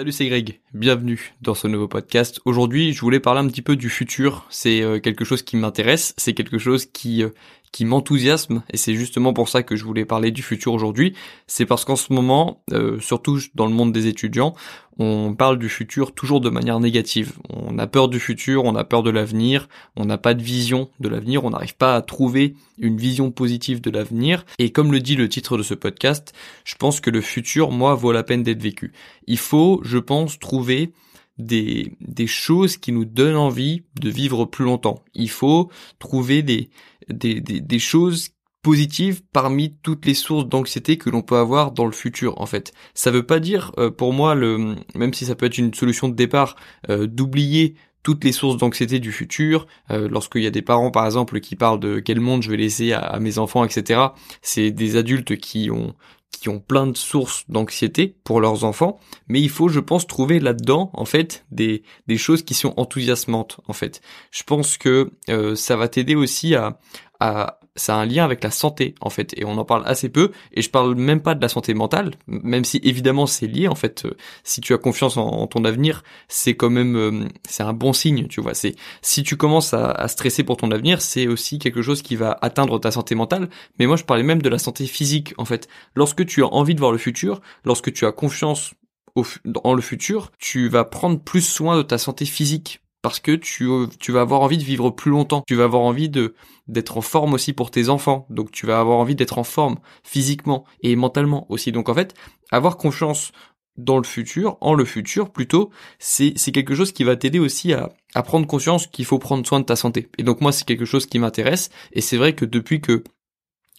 Salut, c'est Greg. Bienvenue dans ce nouveau podcast. Aujourd'hui, je voulais parler un petit peu du futur. C'est euh, quelque chose qui m'intéresse, c'est quelque chose qui euh, qui m'enthousiasme et c'est justement pour ça que je voulais parler du futur aujourd'hui. C'est parce qu'en ce moment, euh, surtout dans le monde des étudiants, on parle du futur toujours de manière négative. On a peur du futur, on a peur de l'avenir, on n'a pas de vision de l'avenir, on n'arrive pas à trouver une vision positive de l'avenir. Et comme le dit le titre de ce podcast, je pense que le futur, moi, vaut la peine d'être vécu. Il faut, je pense, trouver des, des choses qui nous donnent envie de vivre plus longtemps. Il faut trouver des, des, des, des choses positives parmi toutes les sources d'anxiété que l'on peut avoir dans le futur en fait. Ça veut pas dire euh, pour moi le même si ça peut être une solution de départ euh, d'oublier toutes les sources d'anxiété du futur, euh, lorsqu'il y a des parents par exemple qui parlent de quel monde je vais laisser à mes enfants, etc. C'est des adultes qui ont qui ont plein de sources d'anxiété pour leurs enfants, mais il faut, je pense, trouver là-dedans, en fait, des, des choses qui sont enthousiasmantes, en fait. Je pense que euh, ça va t'aider aussi à, à, ça a un lien avec la santé en fait et on en parle assez peu et je parle même pas de la santé mentale même si évidemment c'est lié en fait euh, si tu as confiance en, ton avenir c'est quand même euh, c'est un bon signe tu vois c'est si tu commences à, stresser pour ton avenir c'est aussi quelque chose qui va atteindre ta santé mentale mais moi je parlais même de la santé physique en fait. Lorsque tu as envie de voir le futur lorsque tu as confiance en le futur tu vas prendre plus soin de ta santé physique parce que tu, vas avoir envie de vivre plus longtemps. Tu vas avoir envie d'être en forme aussi pour tes enfants. Donc tu vas avoir envie d'être en forme physiquement et mentalement aussi. Donc en fait, avoir confiance dans le futur, en le futur plutôt, c'est quelque chose qui va t'aider aussi à prendre conscience qu'il faut prendre soin de ta santé. Et donc moi c'est quelque chose qui m'intéresse et c'est vrai que depuis que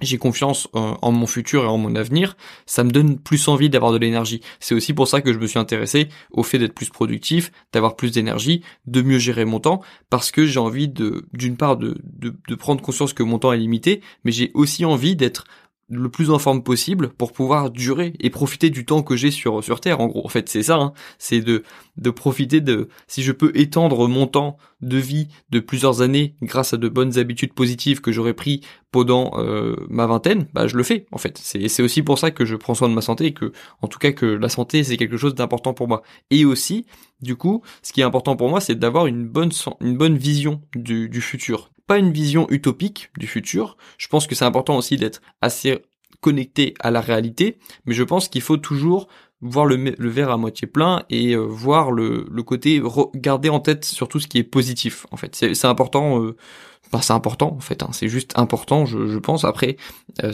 j'ai confiance en, mon futur et en mon avenir, ça me donne plus envie d'avoir de l'énergie. C'est aussi pour ça que je me suis intéressé au fait d'être plus productif, d'avoir plus d'énergie, de mieux gérer mon temps, parce que j'ai envie de, d'une part, de, de, de prendre conscience que mon temps est limité, mais j'ai aussi envie d'être le plus en forme possible pour pouvoir durer et profiter du temps que j'ai sur sur terre en gros. En fait c'est ça hein. c'est de de profiter de si je peux étendre mon temps de vie de plusieurs années grâce à de bonnes habitudes positives que j'aurais pris pendant euh, ma vingtaine bah je le fais en fait. C'est aussi pour ça que je prends soin de ma santé et que en tout cas que la santé c'est quelque chose d'important pour moi. Et aussi du coup ce qui est important pour moi c'est d'avoir une bonne une bonne vision du, du futur pas une vision utopique du futur. Je pense que c'est important aussi d'être assez connecté à la réalité, mais je pense qu'il faut toujours voir le, verre à moitié plein et euh, voir le, côté garder en tête surtout ce qui est positif en fait. C'est important enfin c'est important en fait hein, c'est juste important je, pense. Après euh,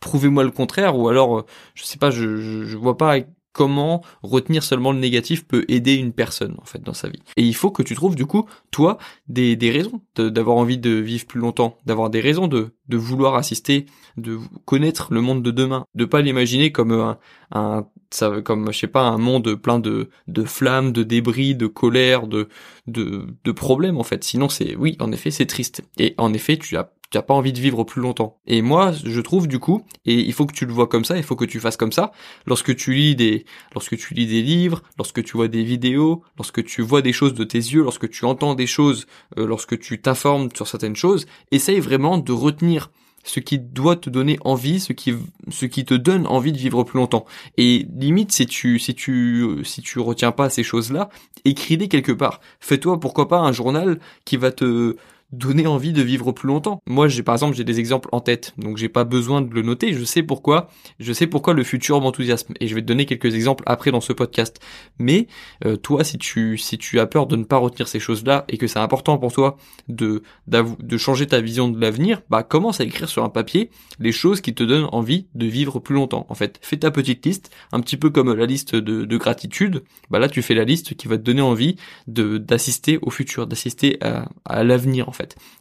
prouvez-moi le contraire ou alors je sais pas je, je, je vois pas comment retenir seulement le négatif peut aider une personne en fait dans sa vie. Et il faut que tu trouves du coup toi des, des raisons d'avoir envie de vivre plus longtemps, d'avoir des raisons de, de vouloir assister, de connaître le monde de demain, de pas l'imaginer comme un, un ça, comme je sais pas un monde plein de, de flammes, de débris, de colère, de, de, de problèmes en fait. Sinon c'est oui en effet c'est triste. Et en effet tu as tu n'as pas envie de vivre plus longtemps. Et moi, je trouve du coup, et il faut que tu le vois comme ça, il faut que tu fasses comme ça, lorsque tu lis des, lorsque tu lis des livres, lorsque tu vois des vidéos, lorsque tu vois des choses de tes yeux, lorsque tu entends des choses, euh, lorsque tu t'informes sur certaines choses, essaye vraiment de retenir ce qui doit te donner envie, ce qui, ce qui te donne envie de vivre plus longtemps. Et limite, si tu, si tu, si tu retiens pas ces choses-là, écris-les quelque part. Fais-toi, pourquoi pas, un journal qui va te, donner envie de vivre plus longtemps. Moi, j'ai par exemple, j'ai des exemples en tête, donc j'ai pas besoin de le noter. Je sais pourquoi, je sais pourquoi le futur m'enthousiasme, et je vais te donner quelques exemples après dans ce podcast. Mais euh, toi, si tu si tu as peur de ne pas retenir ces choses-là et que c'est important pour toi de de changer ta vision de l'avenir, bah commence à écrire sur un papier les choses qui te donnent envie de vivre plus longtemps. En fait, fais ta petite liste, un petit peu comme la liste de, de gratitude. Bah là, tu fais la liste qui va te donner envie de d'assister au futur, d'assister à, l'avenir.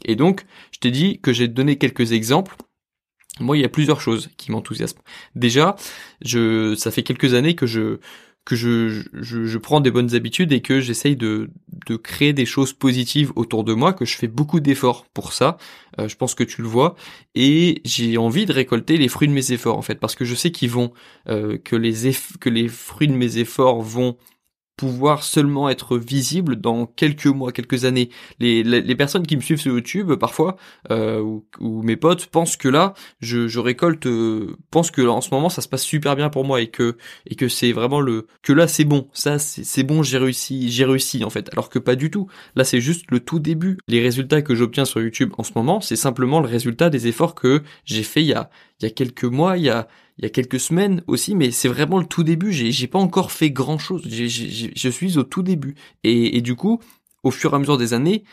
Et donc, je t'ai dit que j'ai donné quelques exemples. Moi, il y a plusieurs choses qui m'enthousiasment. Déjà, je, ça fait quelques années que je, que je, je, prends des bonnes habitudes et que j'essaye de, de créer des choses positives autour de moi, que je fais beaucoup d'efforts pour ça. Euh, je pense que tu le vois. Et j'ai envie de récolter les fruits de mes efforts, en fait, parce que je sais qu'ils vont, euh, que les que les fruits de mes efforts vont pouvoir seulement être visible dans quelques mois, quelques années. Les, les, personnes qui me suivent sur YouTube, parfois, euh, ou, ou, mes potes, pensent que là, je, je récolte, euh, pensent que en ce moment, ça se passe super bien pour moi et que et que c'est vraiment le que là, c'est bon, ça, c'est bon, j'ai réussi, j'ai réussi en fait. Alors que pas du tout. Là, c'est juste le tout début. Les résultats que j'obtiens sur YouTube en ce moment, c'est simplement le résultat des efforts que j'ai fait il y a il y a quelques mois, il y a il y a quelques semaines aussi, mais c'est vraiment le tout début. J'ai, pas encore fait grand chose. je suis au tout début. Et du coup, au fur et à mesure des années,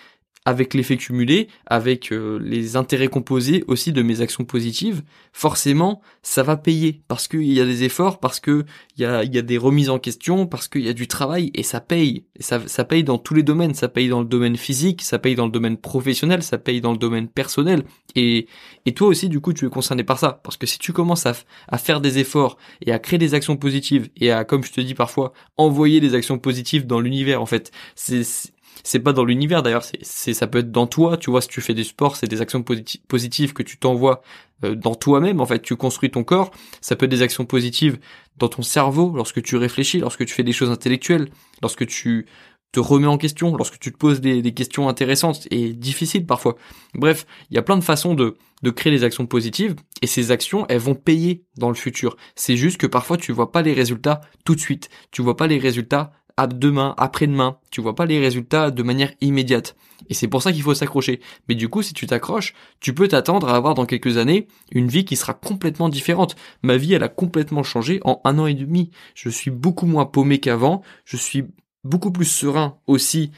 avec l'effet cumulé, avec euh, les intérêts composés aussi de mes actions positives, forcément, ça va payer parce qu'il y a des efforts, parce que il y a, y a des remises en question, parce qu'il y a du travail et ça paye. Et ça, ça paye dans tous les domaines. Ça paye dans le domaine physique, ça paye dans le domaine professionnel, ça paye dans le domaine personnel. Et, et toi aussi, du coup, tu es concerné par ça parce que si tu commences à, à faire des efforts et à créer des actions positives et à, comme je te dis parfois, envoyer des actions positives dans l'univers, en fait, c'est c'est pas dans l'univers d'ailleurs, c'est, ça peut être dans toi, tu vois, si tu fais du sport, c'est des actions positives que tu t'envoies euh, dans toi-même, en fait, tu construis ton corps, ça peut être des actions positives dans ton cerveau, lorsque tu réfléchis, lorsque tu fais des choses intellectuelles, lorsque tu te remets en question, lorsque tu te poses des, questions intéressantes et difficiles parfois. Bref, il y a plein de façons de, de créer des actions positives et ces actions, elles vont payer dans le futur. C'est juste que parfois tu vois pas les résultats tout de suite. Tu vois pas les résultats demain, après-demain. Tu vois pas les résultats de manière immédiate. Et c'est pour ça qu'il faut s'accrocher. Mais du coup, si tu t'accroches, tu peux t'attendre à avoir dans quelques années une vie qui sera complètement différente. Ma vie, elle a complètement changé en un an et demi. Je suis beaucoup moins paumé qu'avant. Je suis beaucoup plus serein aussi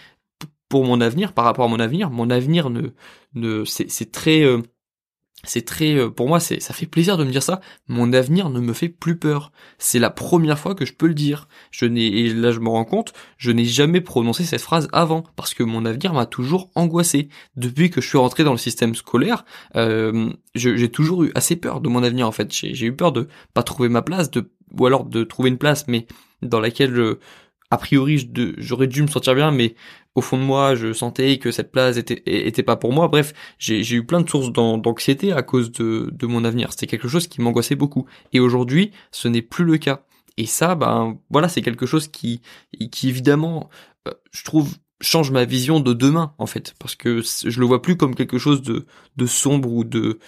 pour mon avenir, par rapport à mon avenir. Mon avenir ne, ne, c'est très, euh, c'est très euh, pour moi c'est ça fait plaisir de me dire ça. Mon avenir ne me fait plus peur. C'est la première fois que je peux le dire. Je n'ai et là je me rends compte je n'ai jamais prononcé cette phrase avant parce que mon avenir m'a toujours angoissé. Depuis que je suis rentré dans le système scolaire euh, j'ai toujours eu assez peur de mon avenir en fait. J'ai eu peur de pas trouver ma place de ou alors de trouver une place mais dans laquelle je, a priori j'aurais dû me sentir bien mais au fond de moi je sentais que cette place était pas pour moi. Bref j'ai eu plein de sources d'anxiété à cause de, mon avenir. C'était quelque chose qui m'angoissait beaucoup. Et aujourd'hui ce n'est plus le cas. Et ça ben voilà c'est quelque chose qui qui évidemment euh, je trouve change ma vision de demain en fait. Parce que je le vois plus comme quelque chose de sombre ou de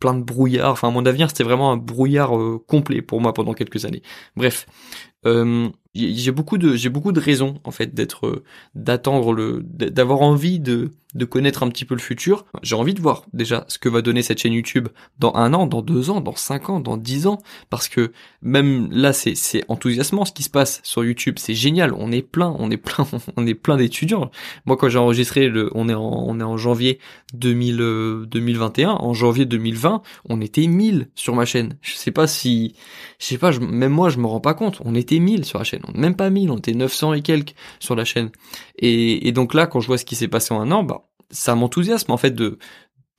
plein de brouillard. Enfin mon avenir c'était vraiment un brouillard euh, complet pour moi pendant quelques années. Bref euh, j'ai beaucoup de j'ai beaucoup de raisons en fait d'être euh, d'attendre le d'avoir envie de de connaître un petit peu le futur. J'ai envie de voir déjà ce que va donner cette chaîne YouTube dans un an, dans deux ans, dans cinq ans, dans dix ans, parce que même là c'est c'est enthousiasmant ce qui se passe sur YouTube, c'est génial. On est plein, on est plein, on est plein d'étudiants. Moi quand j'ai enregistré le, on est en on est en janvier 2000 2021, en janvier 2020, on était 1000 sur ma chaîne. Je sais pas si je sais pas, même moi je me rends pas compte. On était 1000 sur la chaîne même pas 1000, on était 900 et quelques sur la chaîne. Et, donc là, quand je vois ce qui s'est passé en un an, bah, ça m'enthousiasme en fait de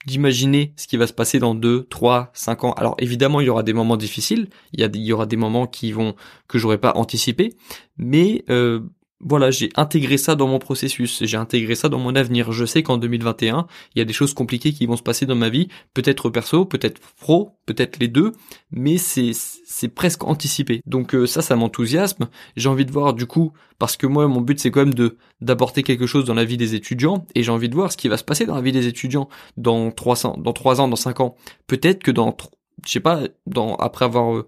d'imaginer ce qui va se passer dans 2, 3, 5 ans. Alors évidemment, il y aura des moments difficiles, il y, aura des moments qui vont que j'aurais pas anticipé, mais euh, voilà, j'ai intégré ça dans mon processus, j'ai intégré ça dans mon avenir. Je sais qu'en 2021, il y a des choses compliquées qui vont se passer dans ma vie, peut-être perso, peut-être pro, peut-être les deux, mais c'est c'est presque anticipé. Donc euh, ça, ça m'enthousiasme. J'ai envie de voir du coup, parce que moi, mon but c'est quand même de d'apporter quelque chose dans la vie des étudiants, et j'ai envie de voir ce qui va se passer dans la vie des étudiants dans 300, dans 3 ans, dans 5 ans. Peut-être que dans, je sais pas, dans après avoir euh,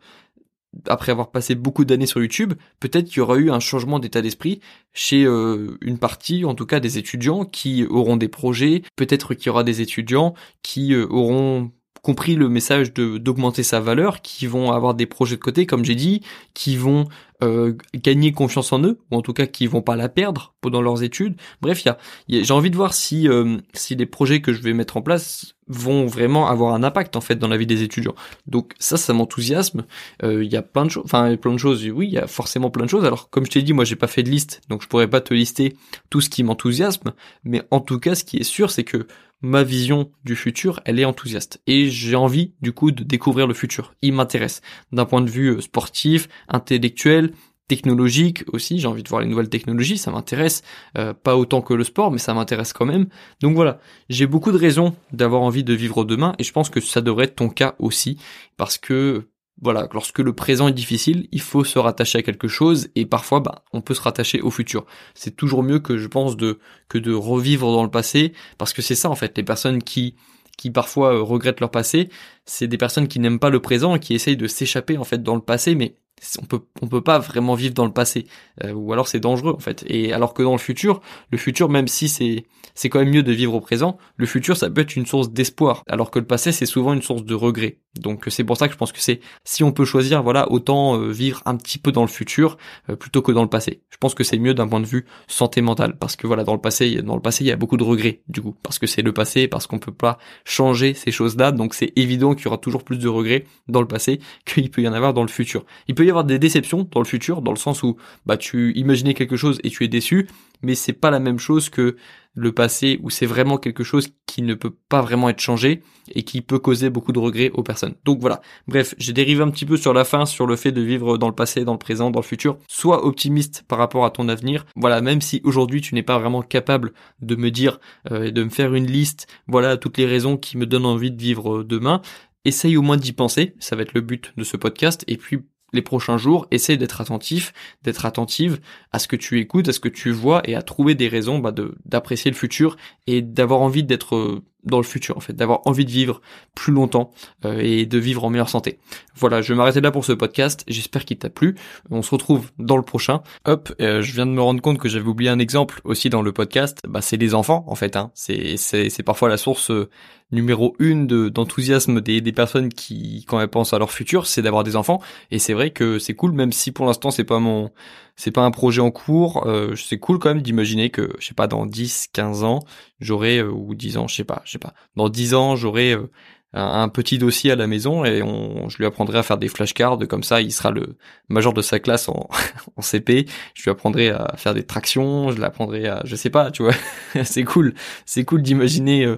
après avoir passé beaucoup d'années sur YouTube, peut-être qu'il y aura eu un changement d'état d'esprit chez euh, une partie, en tout cas des étudiants qui auront des projets, peut-être qu'il y aura des étudiants qui euh, auront compris le message d'augmenter sa valeur, qui vont avoir des projets de côté, comme j'ai dit, qui vont euh, gagner confiance en eux, ou en tout cas qui vont pas la perdre pendant leurs études. Bref, il y a, j'ai envie de voir si euh, si les projets que je vais mettre en place vont vraiment avoir un impact en fait dans la vie des étudiants. Donc ça, ça m'enthousiasme. Euh, il y a plein de choses, enfin plein de choses. Oui, il y a forcément plein de choses. Alors comme je t'ai dit, moi j'ai pas fait de liste, donc je pourrais pas te lister tout ce qui m'enthousiasme. Mais en tout cas, ce qui est sûr, c'est que ma vision du futur, elle est enthousiaste. Et j'ai envie, du coup, de découvrir le futur. Il m'intéresse. D'un point de vue euh, sportif, intellectuel, technologique aussi, j'ai envie de voir les nouvelles technologies, ça m'intéresse, euh, pas autant que le sport, mais ça m'intéresse quand même. Donc voilà, j'ai beaucoup de raisons d'avoir envie de vivre demain, et je pense que ça devrait être ton cas aussi, parce que voilà, lorsque le présent est difficile, il faut se rattacher à quelque chose et parfois bah, on peut se rattacher au futur. C'est toujours mieux que je pense de que de revivre dans le passé parce que c'est ça en fait les personnes qui qui parfois euh, regrettent leur passé, c'est des personnes qui n'aiment pas le présent et qui essayent de s'échapper en fait dans le passé mais on peut on peut pas vraiment vivre dans le passé euh, ou alors c'est dangereux en fait. Et alors que dans le futur le futur même si c'est c'est quand même mieux de vivre au présent le futur ça peut être une source d'espoir. Alors que le passé c'est souvent une source de regret donc c'est pour ça que je pense que c'est si on peut choisir voilà autant euh, vivre un petit peu dans le futur euh, plutôt que dans le passé. Je pense que c'est mieux d'un point de vue santé mentale. Parce que voilà dans le passé dans le passé il y a beaucoup de regrets du coup. Parce que c'est le passé parce qu'on peut pas changer ces choses là donc c'est évident qu'il y aura toujours plus de regrets dans le passé qu'il peut y en avoir dans le futur. Il peut avoir des déceptions dans le futur, dans le sens où bah tu imaginais quelque chose et tu es déçu, mais c'est pas la même chose que le passé où c'est vraiment quelque chose qui ne peut pas vraiment être changé et qui peut causer beaucoup de regrets aux personnes. Donc voilà. Bref, j'ai dérivé un petit peu sur la fin sur le fait de vivre dans le passé, dans le présent, dans le futur. Sois optimiste par rapport à ton avenir. Voilà, même si aujourd'hui tu n'es pas vraiment capable de me dire euh, et de me faire une liste, voilà toutes les raisons qui me donnent envie de vivre euh, demain. Essaye au moins d'y penser, ça va être le but de ce podcast, et puis les prochains jours, essaie d'être attentif, d'être attentive à ce que tu écoutes, à ce que tu vois et à trouver des raisons bah, d'apprécier le futur et d'avoir envie d'être euh, dans le futur en fait, d'avoir envie de vivre plus longtemps euh, et de vivre en meilleure santé. Voilà, je vais m'arrêter là pour ce podcast. J'espère qu'il t'a plu. On se retrouve dans le prochain. Hop, euh, je viens de me rendre compte que j'avais oublié un exemple aussi dans le podcast. Bah, c'est les enfants en fait. Hein. C'est c'est c'est parfois la source euh, numéro une de d'enthousiasme des des personnes qui quand elles pensent à leur futur, c'est d'avoir des enfants. Et c'est vrai que c'est cool, même si pour l'instant c'est pas mon c'est pas un projet en cours. Euh, c'est cool quand même d'imaginer que, je sais pas, dans 10, 15 ans, j'aurai, euh, ou 10 ans, je sais pas, je sais pas, dans 10 ans, j'aurai euh, un, petit dossier à la maison et on, je lui apprendrai à faire des flashcards, comme ça il sera le major de sa classe en, en CP, je lui apprendrai à faire des tractions, je l'apprendrai à, je sais pas, tu vois, c'est cool, c'est cool d'imaginer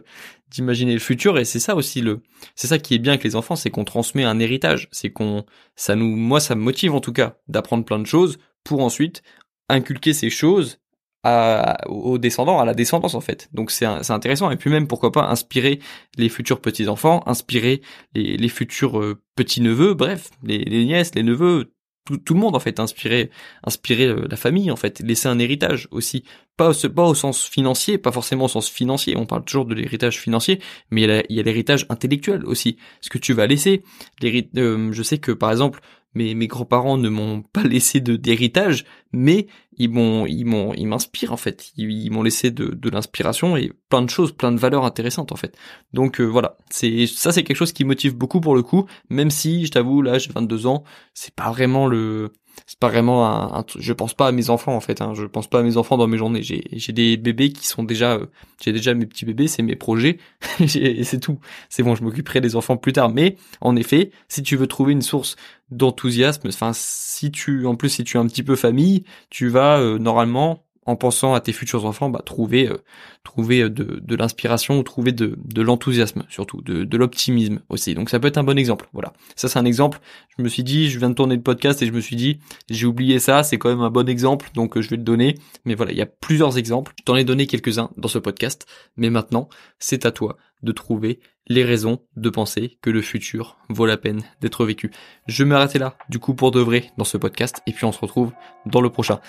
d'imaginer le futur et c'est ça aussi le c'est ça qui est bien avec les enfants c'est qu'on transmet un héritage. C'est qu'on ça nous moi ça me motive en tout cas d'apprendre plein de choses pour ensuite inculquer ces choses à, aux descendants, à la descendance en fait. Donc c'est intéressant et puis même pourquoi pas inspirer les futurs petits enfants, inspirer les, les futurs euh, petits neveux, bref, les, nièces, les neveux, tout, tout, le monde en fait, inspirer inspirer euh, la famille en fait, laisser un héritage aussi, pas pas au sens financier, pas forcément au sens financier. On parle toujours de l'héritage financier, mais il y a l'héritage intellectuel aussi. Ce que tu vas laisser. Euh, je sais que par exemple mes, mes grands-parents ne m'ont pas laissé de d'héritage, mais ils m'ont, ils m'ont, ils m'inspirent en fait. Ils, m'ont laissé de, de l'inspiration et plein de choses, plein de valeurs intéressantes en fait. Donc euh, voilà, c'est ça, c'est quelque chose qui motive beaucoup pour le coup. Même si, je t'avoue, là, j'ai 22 ans, c'est pas vraiment le, c'est pas vraiment un, je pense pas à mes enfants en fait hein, je pense pas à mes enfants dans mes journées. J'ai j'ai des bébés qui sont déjà euh, j'ai déjà mes petits bébés c'est mes projets. Et c'est tout. C'est bon je m'occuperai des enfants plus tard. Mais en effet si tu veux trouver une source d'enthousiasme enfin si tu en plus si tu as un petit peu famille tu vas euh, normalement en pensant à tes futurs enfants, bah, trouver, euh, trouver euh, de, de l'inspiration ou trouver de, de l'enthousiasme surtout, de, de l'optimisme aussi. Donc ça peut être un bon exemple. Voilà, ça c'est un exemple. Je me suis dit, je viens de tourner le podcast et je me suis dit, j'ai oublié ça, c'est quand même un bon exemple, donc euh, je vais le donner. Mais voilà, il y a plusieurs exemples. Je t'en ai donné quelques-uns dans ce podcast, mais maintenant c'est à toi de trouver les raisons de penser que le futur vaut la peine d'être vécu. Je vais m'arrêter là, du coup, pour de vrai, dans ce podcast, et puis on se retrouve dans le prochain.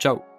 Ciao